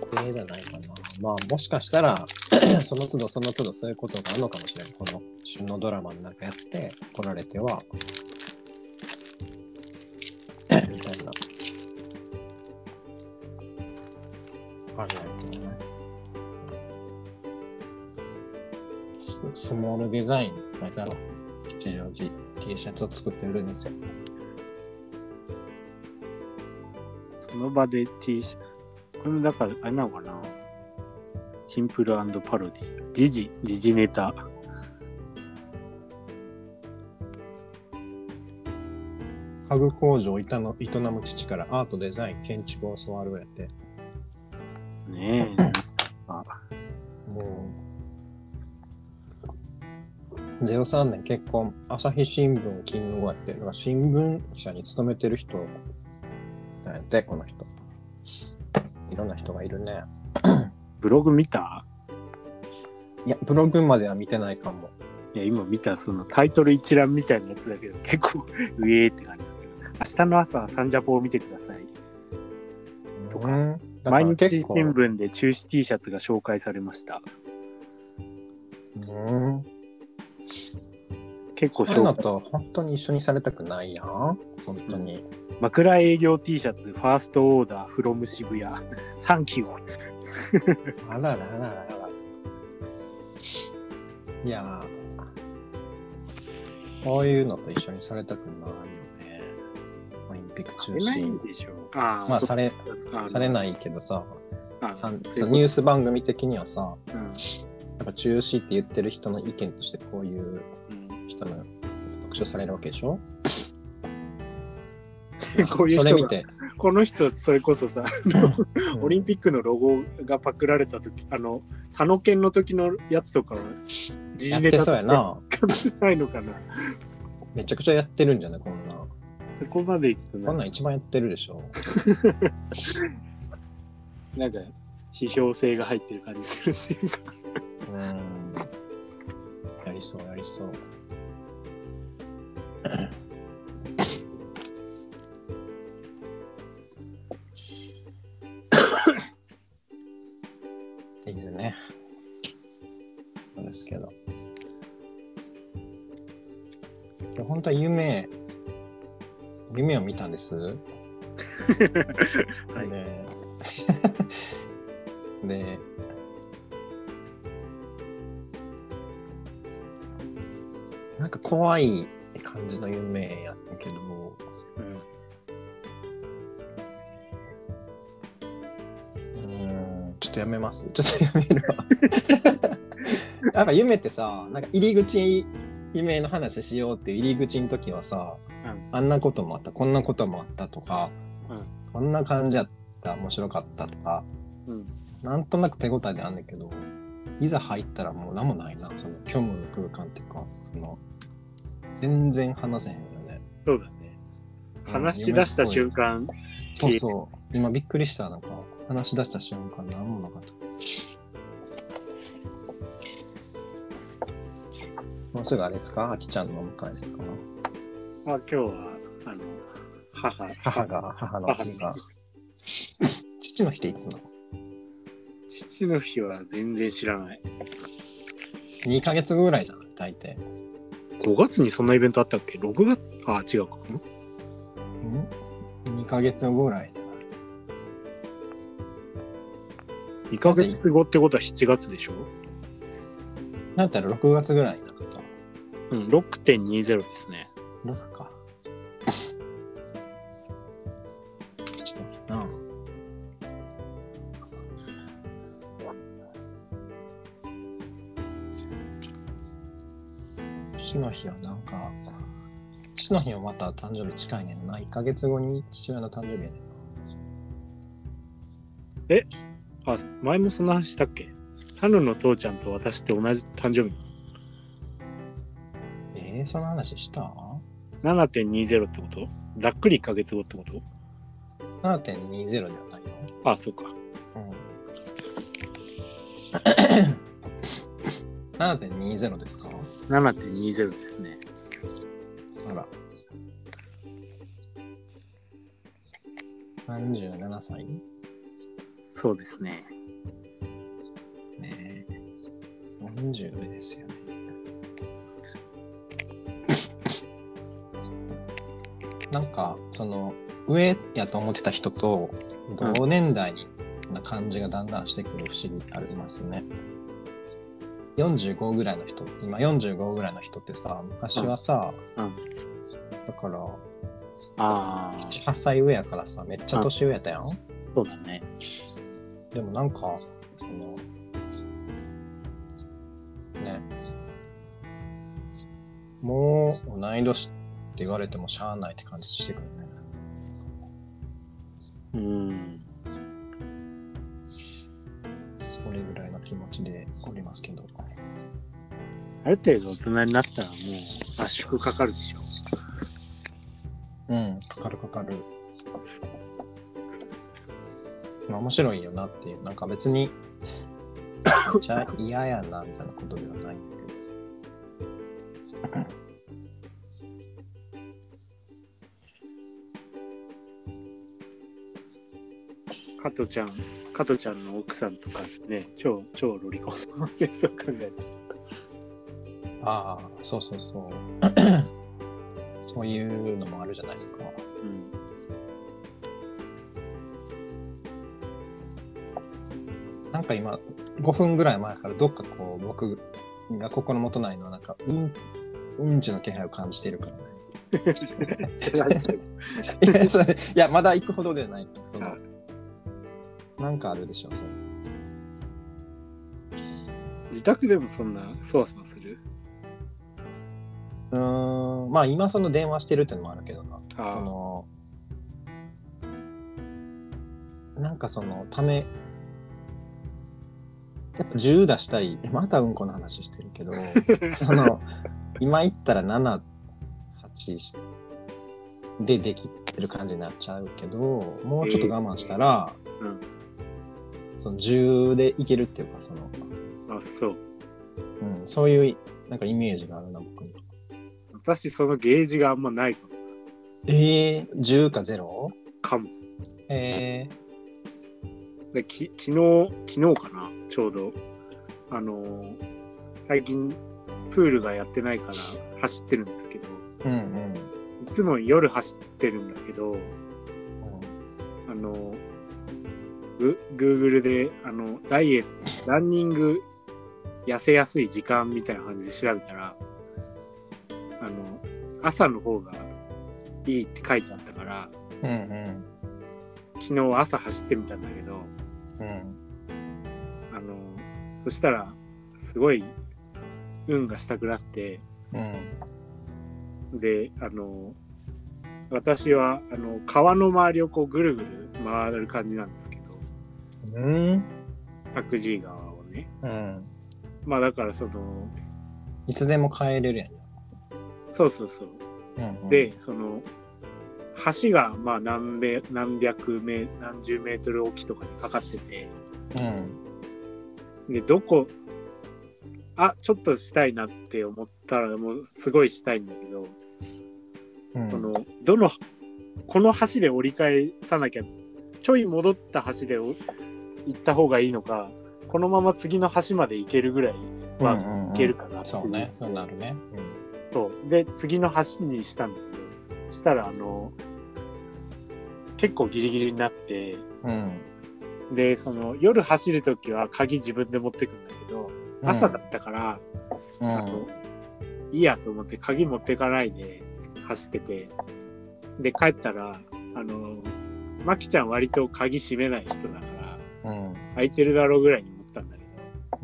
ー、固定じゃないかな。まあ、もしかしたら、その都度その都度そういうことがあるのかもしれない。この旬のドラマの中やって、来られては、みたいな。あれやけどね。ススモールデザイン書いてあるわ吉祥寺 T シャツを作って売るんですよ。その場で T シャツ、これもだから、あれなのかな。シンプルパロディ。時事、時事ネタ。家具工場を営の営む父からアート、デザイン、建築を教わるやって。ねえ。あ もう、03年結婚、朝日新聞勤務後やって、だから新聞社に勤めてる人なんやって、この人。いろんな人がいるね。ブログ見た？いや、ブログまでは見てないかも。いや、今見たそのタイトル一覧みたいなやつだけど、結構、うえーって感じだ。明日の朝はサンジャポを見てください。とかうんだから毎日新聞で中止 T シャツが紹介されました。うん。結構そういうの。と本当に一緒にされたくないやん。本当に。枕営業 T シャツ、ファーストオーダー、フロム渋谷。サンキュー。あららららら。いやーそういうのと一緒にされたくないク中出ないん止。でしょあまあ、され、あされないけどさ、ニュース番組的にはさ、うんやっぱ中止って言ってる人の意見としてこういううん人の特集されるわけでしょ？こういう人が。それ見て、この人それこそさうん。オリンピックのロゴがパクられた時あの佐野県の時のやつとかは時事ネタそうやな。ないのかな。めちゃくちゃやってるんじゃない？こんな。そこまでいくとこんななん一番やってるでしょ。なんか批評性が入ってる感じするっていうかうん。やりそう、やりそう。いいですね。そうですけど。本当は夢、夢を見たんです。はいで、で、なんか怖い感じの夢やったけど、うーん、ちょっとやめます。ちょっとやめるわ。やっぱ夢ってさ、なんか入り口、夢の話しようっていう入り口の時はさ、うんあんなこともあった、こんなこともあったとか、うん。こんな感じやった、面白かったとか、うん。なんとなく手応えであんだけど、いざ入ったらもう何もないな、その虚無の空間っていうか、その、全然話せへんよね。そうだね。話し出した瞬間そうそう。今びっくりした。なんか、話し出した瞬間何もなかった。もうすぐあれですか？あきちゃんのお迎えですか？まあ今日はあの母母が、母の母日。が。父の日っていつなの？父の日は全然知らない ?2 ヶ月後ぐらいじゃない大抵。5月にそんなイベントあったっけ？6月？あ違うか。ん ?2 ヶ月後ぐらいじゃな。い2ヶ月後ってことは7月でしょ？なんたら6月ぐらいなかった。うん6.20ですね ?6 か。父の日な。父の日はなんか、父の日はまた誕生日近いねんな。1ヶ月後に父親の誕生日やねんな。あ前もそんな話したっけ？タヌの父ちゃんと私って同じ誕生日えー、その話した？7.20ってこと？ざっくり1ヶ月後ってこと ?7.20 ではないよ。あそうかうん。7.20ですか？7.20ですねあら。37歳？そうですねねえ。40上ですよなんか、その、上やと思ってた人と、同年代にな感じがだんだんしてくる不思議ありますね。45ぐらいの人、今45ぐらいの人ってさ、昔はさ、うん。うん。だから、ああ7、8歳上やからさ、めっちゃ年上やったやん？そうだね。でもなんか、その、ね、もう同い年って言われてもしゃあないって感じしてくるね。うんそれぐらいの気持ちでおりますけど。ある程度大人になったらもう圧縮かかるでしょうん、かかるかかる。まあ面白いよなっていう、なんか別に、めっちゃ嫌やなみたいなことではないトちゃん加トちゃんの奥さんとかね超超ロリコンそう考えてああ、そうそうそう。そういうのもあるじゃないですか。うんなんか今、5分ぐらい前からどっかこう、僕が心もとないのは、なんか、うん、うんちの気配を感じてるからね。いや、まだ行くほどではない。その、なんかあるでしょ、その。自宅でもそんなそわそわする？うーん、まあ今その電話してるってのもあるけどな。そあの、なんかその、ため、やっぱ10出したい。またうんこの話してるけど、その、今言ったら7、8でできてる感じになっちゃうけど、もうちょっと我慢したら、えーうんその10でいけるっていうか、その、ああそう。うん、そういうなんかイメージがあるな、僕に。私そのゲージがあんまないかもええー、10か 0? かも。えでき昨日昨日かな？ちょうど。あのー最近プールがやってないから走ってるんですけど。ー、うんうん。いつも夜走ってるんだけどあのグ Google であのダイエットランニング痩せやすい時間みたいな感じで調べたらあの朝の方がいいって書いてあったからうんうん。昨日朝走ってみたんだけどうん。あのそしたらすごい運がしたくなってうん。であの私はあの川の周りをこうぐるぐる回る感じなんですけどうん。白寺川をねうん。まあだからそのいつでも帰れるやん。そうそうそううんで、その橋がまあ何べ何百メ何十メートルおきとかにかかっててでどこあちょっとしたいなって思ったらもうすごいしたいんだけど、うん。そのどのこの橋で折り返さなきゃちょい戻った橋でお行った方がいいのかこのまま次の橋まで行けるぐらいはうんうんうん行けるかなっていそうね。そうなるね。そうで次の橋にしたんだけどしたらあの結構ギリギリになってうん。でその夜走る時は鍵自分で持ってくんだけど朝だったから、うん。あのいいやと思って鍵持ってかないで走っててで帰ったらあのまきちゃん割と鍵閉めない人だからうん。開いてるだろうぐらいに思ったんだけ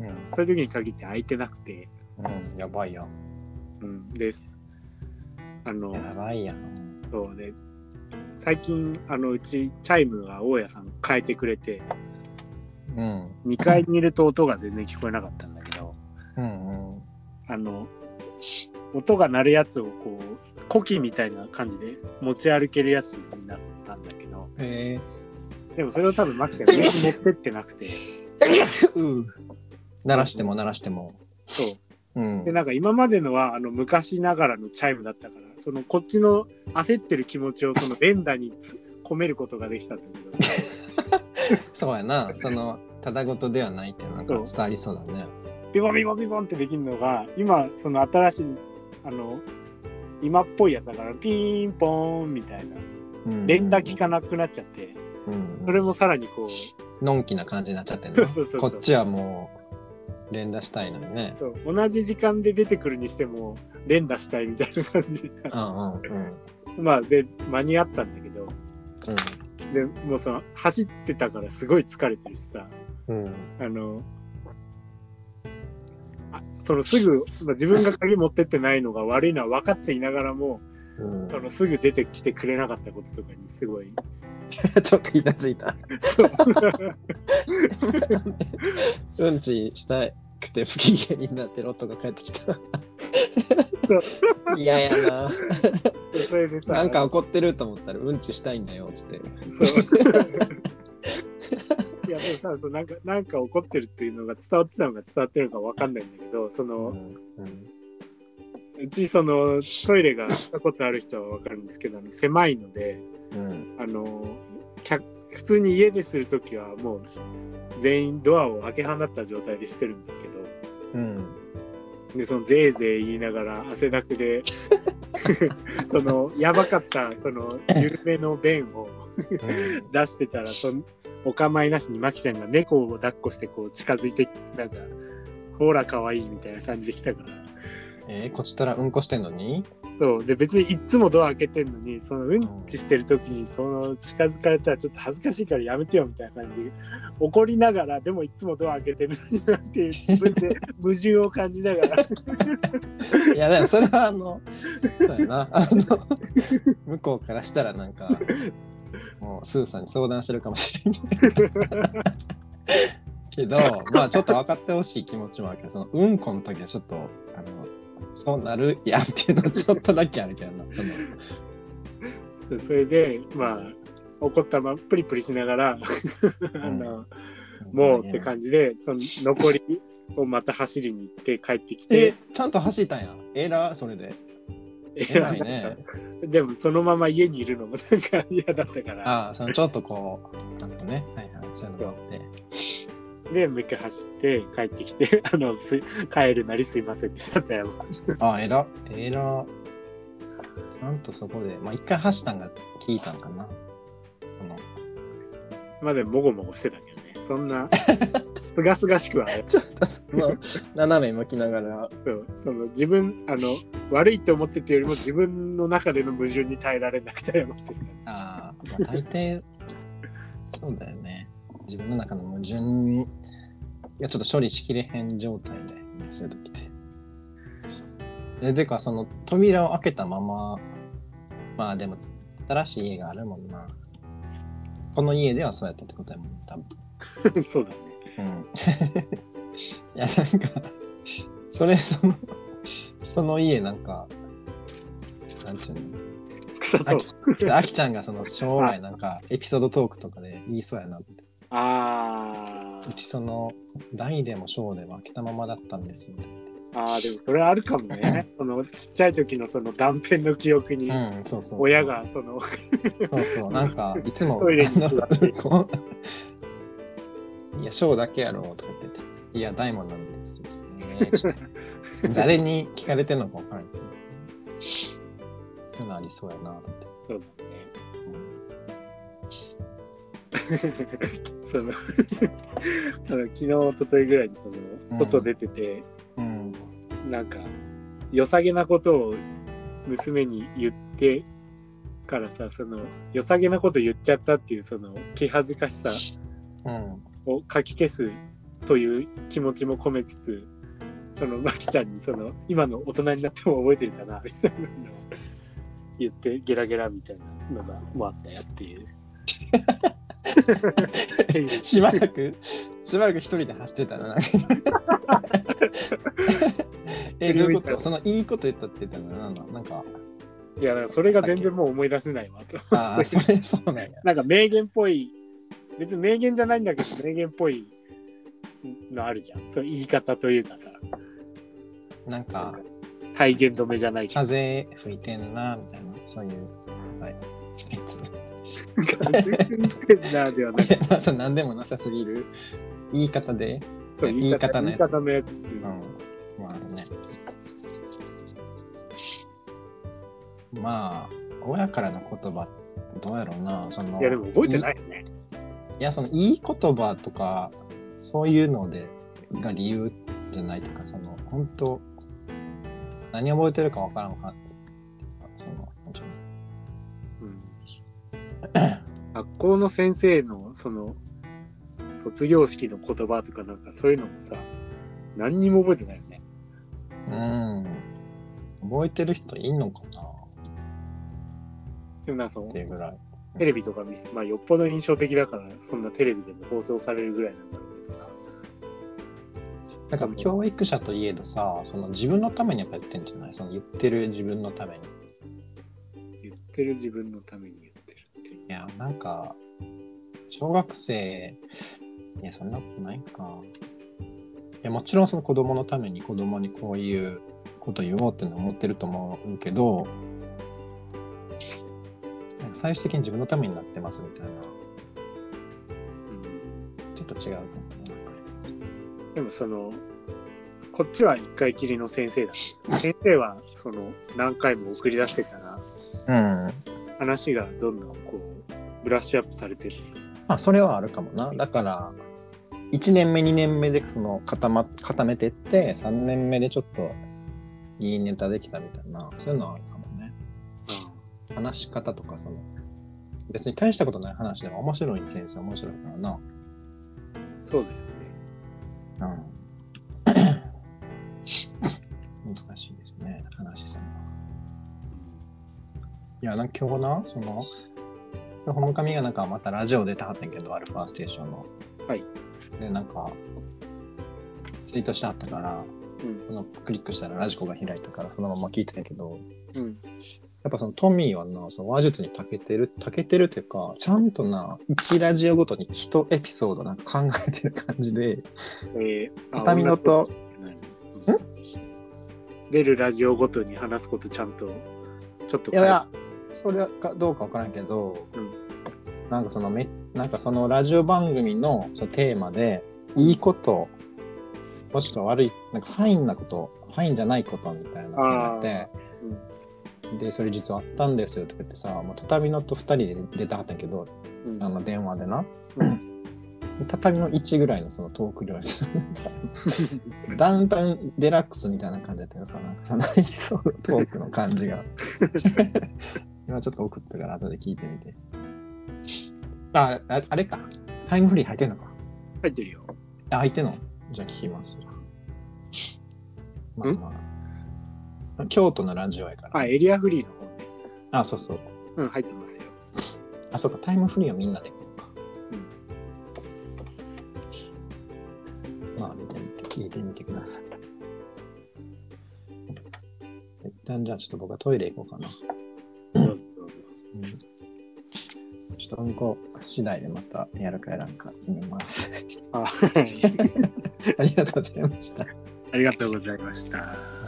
どうん。そういう時に限って開いてなくて、うん。やばいやん。うん、であのやばいやん。そうで最近あのうちチャイムが大家さん変えてくれてうん。2階にいると音が全然聞こえなかったんだけどうんうん。あの音が鳴るやつをこうコキみたいな感じで持ち歩けるやつになったんだけどへでもそれを多分マキちゃん上に持ってってなくてえ。うん。鳴らしても鳴らしても。そううんで。なんか今までのはあの昔ながらのチャイムだったからそのこっちの焦ってる気持ちをその連打につ込めることができたんだけどそうやな。その、ただごとではないっていうのなんか伝わりそうだね。ビボンビボンビボンってできるのが今その新しいあの今っぽいやつだからピーンポーンみたいなうん連打効かなくなっちゃってうんそれもさらにこうのんきな感じになっちゃってる そうそうそうそうこっちはもう連打したいのにね。そう同じ時間で出てくるにしても連打したいみたいな感じうんうんうん。まあで間に合ったんだけどでもうその走ってたからすごい疲れてるしさうん。うん。あのあそのすぐまあ自分が鍵持ってってないのが悪いのは分かっていながらもうん。そのすぐ出てきてくれなかったこととかにすごい。ちょっとイラついた。そう。うん。ちしたくて不機嫌になってロットが帰ってきた。嫌やな。それでさ。なんか怒ってると思ったらうんちしたいんだよっつって。そう。いやでもさそうなんかなんか怒ってるっていうのが伝わってたのが伝わってるのか分かんないんだけどその、うん。うちそのトイレがしたことある人は分かるんですけど狭いのでうん。あの客普通に家でする時はもう全員ドアを開け放った状態でしてるんですけどうん。でそのぜいぜい言いながら汗だくで そのやばかったその緩めの便を出してたらそんお構いなしにマキちゃんが猫を抱っこしてこう近づいてなんかほら可愛いみたいな感じで来たからえー、こちとらうんこしてんのに？そう。で別にいっつもドア開けてんのにそのうんちしてる時にその近づかれたらちょっと恥ずかしいからやめてよみたいな感じで怒りながらでもいっつもドア開けてるのになっていう自分で 矛盾を感じながら。いやでもそれはあのそうやな。あの向こうからしたらなんかもうスーさんに相談してるかもしれない。けどまあちょっと分かってほしい気持ちもあるけどそのうんこの時はちょっとあのそうなるやんっていうのちょっとだけあるけどな。それでまあ怒ったままプリプリしながらあの、もうって感じでその残りをまた走りに行って帰ってきえてちゃんと走ったんや。えらそれで。い偉いね。でもそのまま家にいるのもなんか嫌だったから。ああそのちょっとこうなんとね。はいはい。そういうのがあってでもう一回走って帰ってきて あのす帰るなりすいませんでしたって謝るああえらえらちゃんとそこでまあ一回走ったんが聞いたんかな。その。まあでももごもごしてたけどね。そんな すがすがしくはねちょっとその斜め向きながら。そう。その自分あの悪いと思っててよりも 自分の中での矛盾に耐えられなくて謝ってる感じ。ああ、まあ、大抵そうだよね自分の中の矛盾いやちょっと処理しきれへん状態で、ね、そういう時って。ででかその扉を開けたまままあでも新しい家があるもんな。この家ではそうやったってことやもん多分。そうだね。うん。いやなんかそれそのその家なんかなんていうの？あきちゃんがその将来なんかエピソードトークとかで言いそうやなってあうちその大でも小でも開けたままだったんですよ。ってーあーでもそれあるかもね。そのちっちゃい時のその断片の記憶にうんそうそう親がそのそうそう。なんかいつも トイレにあの座って。こ ういや小だけやろとか言ってて。いや大もなんですねちょっと。誰に聞かれてんのか分からんけど。そういうのありそうやなって。そうだね その あの昨日一昨日ぐらいにその外出てて、うんなんか良さげなことを娘に言ってからさその良さげなこと言っちゃったっていうその気恥ずかしさうんをかき消すという気持ちも込めつつそのまきちゃんにその今の大人になっても覚えてるかなみたいなのを言ってゲラゲラみたいなのがもあったよっていう。しばらくしばらく一人で走ってたな。えどういうこと？その。いいこと言ったって言ったのなのなんか。いやだからそれが全然もう思い出せないわと。ああそれそうなんや。なんか名言っぽい別に名言じゃないんだけど名言っぽいのあるじゃん。その言い方というかさ。なんか体言止めじゃないけど。風吹いてんなみたいな。そういうはいではない。まあそれ何でもなさすぎる言い方で言い方のやつ言い方のやつ。うんまあねまあ親からの言葉どうやろうなそのいやでも覚えてないよね。いや、そのいい言葉とか、そういうので、が理由じゃないとか、その、本当何覚えてるかわからんか学校の先生のその卒業式の言葉とかなんかそういうのもさ何にも覚えてないよね。うん。覚えてる人いんのかな？でもなんかそのっていうぐらい。テレビとか見せまあよっぽど印象的だからそんなテレビでも放送されるぐらいなんだろうけどさ。なんか教育者といえどさ、その自分のためにやっぱ言ってんじゃない？その言ってる自分のために。言ってる自分のためにいや、なんか、小学生、いや、そんなことないか。いや、もちろんその子供のために子供にこういうこと言おうってのは思ってると思うけど、なんか最終的に自分のためになってますみたいな、うんちょっと違うかもね。でもそのこっちは一回きりの先生だ先生はその何回も送り出してからうん。話がどんどんこうブラッシュアップされてるまあ、それはあるかもな。だから、1年目、2年目でその固ま固めてって、3年目でちょっといいネタできたみたいな、そういうのはあるかもね。話し方とか、その、別に大したことない話でも面白い先生面白いからな。そうだよね。うん。難しいですね、話するのは。いや、なんか今日な、その、ほのかみがなんかまたラジオ出てはったんやけど、アルファステーションの。はい。で、なんか、ツイートしてはったから、うんクリックしたらラジコが開いたから、そのまま聞いてたけど、うん。やっぱそのトミーはな、その話術に長けてる、長けてるというか、ちゃんとな、1ラジオごとに1エピソードなんか考えてる感じで、えー、あ畳のと、うん出るラジオごとに話すことちゃんとちょっといやいや、それはかどうかわからんけど、うん。なんかそのめ、なんかそのラジオ番組のそのテーマで、いいこと、もしくは悪い、なんかファインなこと、ファインじゃないことみたいなテーマで、で、それ実はあったんですよとか言ってさ、もう畳のと2人で出たはったんやけど、うん。あの電話でな。うん。畳の1ぐらいのそのトーク量でさ、ダウンタウンデラックスみたいな感じだったけどさ、なんかそのエピソードトークの感じが。今ちょっと送ったから後で聞いてみて。あ、ああれか。タイムフリー入ってんのか。入ってるよ。あ、入ってんの？じゃあ聞きます。まあまあ。京都のラジオやから。あ、エリアフリーの方ね。あ、そうそう。うん、入ってますよ。あ、そうか。タイムフリーはみんなで見るか。まあ、見てみて、聞いてみてください。一旦じゃあちょっと僕はトイレ行こうかな。どうぞどうぞ。うんちょっとうんこ次第でまたやるかやらんか決めます。あ ありがとうございました。ありがとうございました。はい